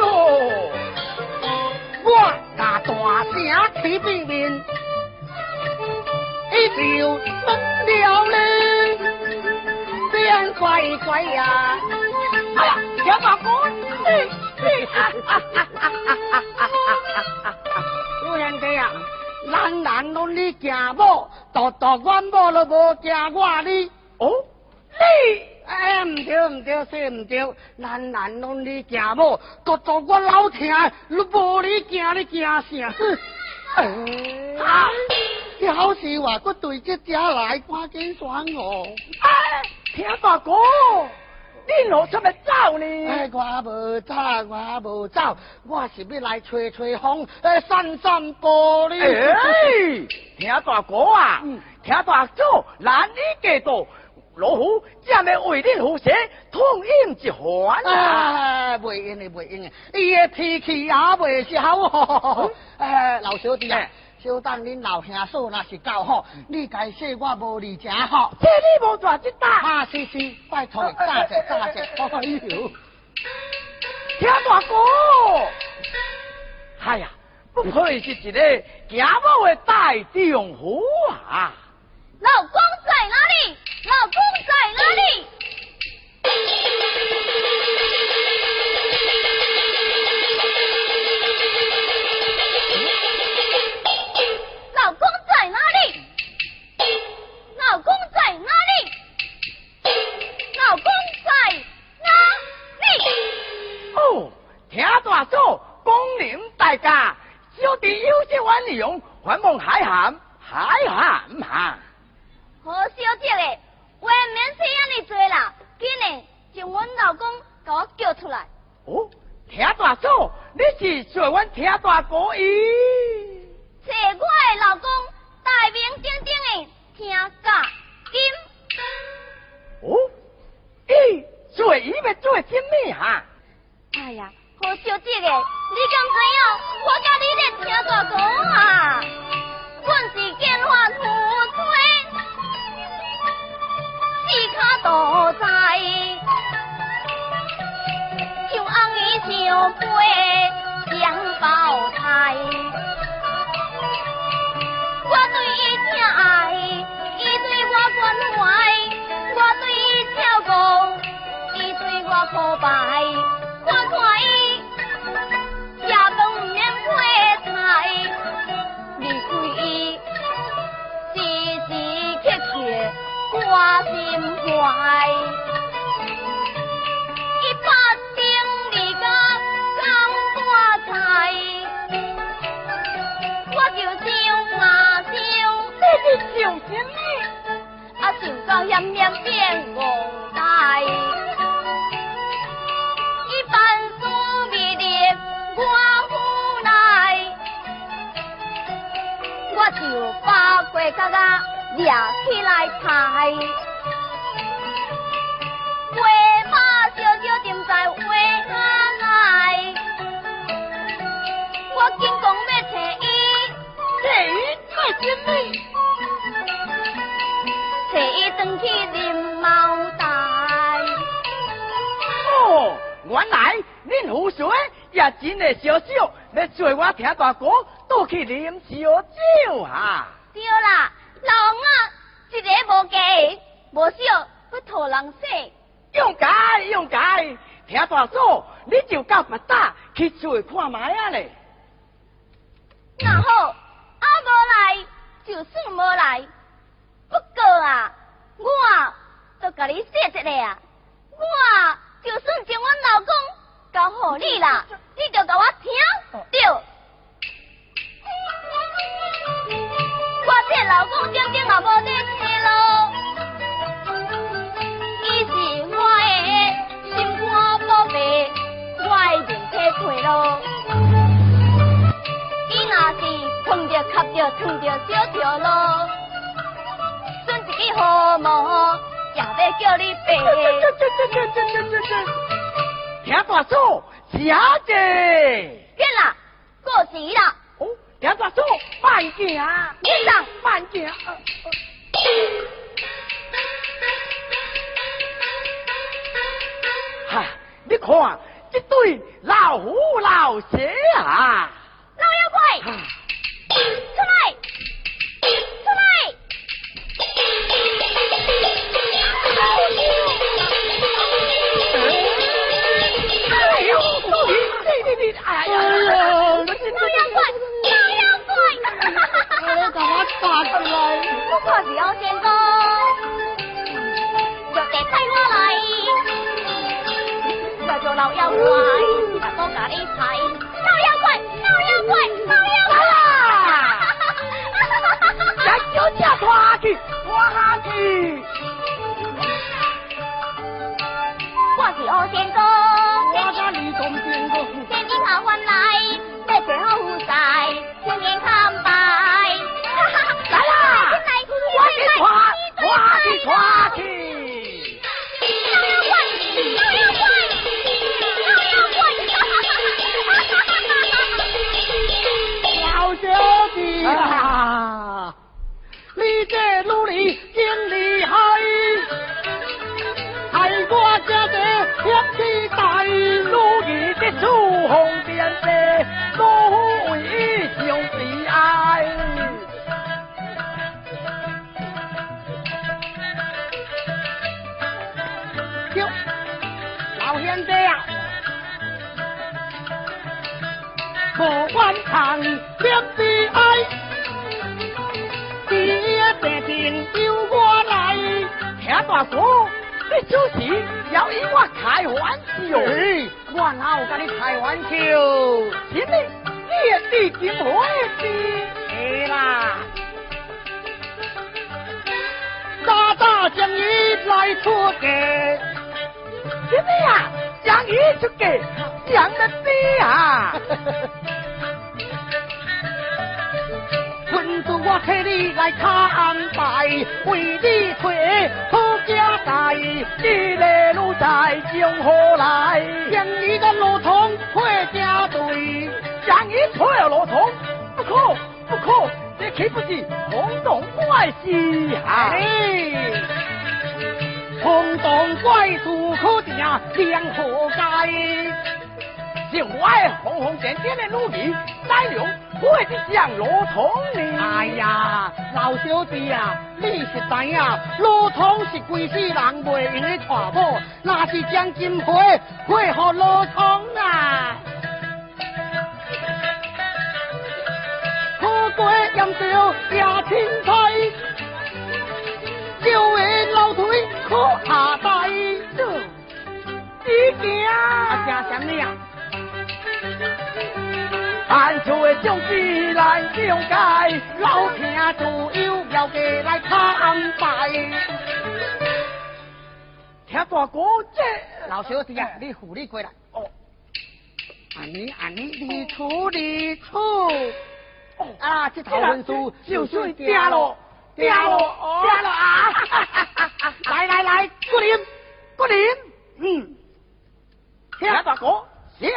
呦，我拿大声起面面，一你就疯了嘞，这样乖乖呀、哎呀，小马哥，哎哎，哈哈哈哈哈哈！姑娘这样，人人拢你惊我，独独阮某都无惊我哩。哦，你。哎，唔对唔对，说唔对，人人拢你惊某，独独我老听，你无你惊你惊啥？哎，你好似话佢对这只来瓜见霜哦。哎，听大哥，你何出面走呢？我无走，我无走，我是要来吹吹风，散散步呢。哎，听大哥啊，听大哥，难呢过度。老虎正要为你护写，痛饮一番啊！袂用的，袂用的，伊的脾气也袂是好。哎，老小弟啊。小等恁老兄嫂那是够好，你该说我无理正好。这你无大一打。啊，是是，拜托，大谢大谢。哎呦，听大哥，哎呀，不愧是一个家母的大丈夫啊！老公在哪里？老公在哪里？老公在哪里？老公在哪里？老公在哪里？哦，听大嫂讲，令大家小弟有些欢用，还望海涵，海涵唔？好小姐嘞，外面这样的做啦，今日将阮老公给我叫出来。哦，听大嫂，你是做阮听大哥伊？找我的老公，大名鼎鼎的听甲金。哦，咦，做伊要做什么哈？哎呀！何小姐的，你敢知影？我甲你咧听大哥啊，阮是见花土心怀，一把定你个刚发财，我就想啊想，你是想什么？啊想到险险变无代，一般输未力我无奈，我就把过角啊掠起来抬，小小，要做我听大哥倒去啉烧酒哈。对啦，老翁啊，一个无价，无少要讨人洗。用解用解，听大嫂，你就到八大去做看卖啊咧。那好，啊无来就算无来，不过啊，我都甲你说一下啊，我就算将我老公交互你啦，你就甲我听对。我这老公点点也无得听咯，爸，我一定太退咯。你那是碰着、磕着、烫着小条咯，算一好，也要叫你爸。田大叔，姐姐，变啦，过时了。哦，田大叔，慢点啊，变，慢点。哈、啊你看这对老夫老妻啊！老妖怪，出来，出来！哎呦，你你你，哎呀，老妖怪，老妖怪！你干嘛打起来？我可是要先讲，就得带我来，做老妖怪，你把 nhau. 无关长点悲哀，第一病情由我来。听大哥，你就是要与我开玩笑，我哪有跟你开玩笑？什么？你也地金会的？哎啦，大大将伊来出家，什么呀？将伊出家，将了你啊！我替你来卡安排，为你退好家代，你的路在将何来？将伊的路通配家队。将伊推了路通，不可不可，这岂不是轰动怪事啊？轰动怪事可定良活该。像我的红红点点的努力，奶牛我的像罗通呢。哎呀，老小弟、啊，你是知呀、啊，罗通是规世人袂用的娶某，那是将金花配合罗通啊。苦瓜盐椒加青菜，就的老腿靠下走，你惊？啊，惊什么呀、啊？俺就会将自来了解，老天主有要给来参拜。听大哥这老小弟啊，你扶你过来。哦，啊你啊你，你出你出。啊，这套文书就算掉了，掉了，掉了啊！来来来，过年，过年。嗯，听大哥，行。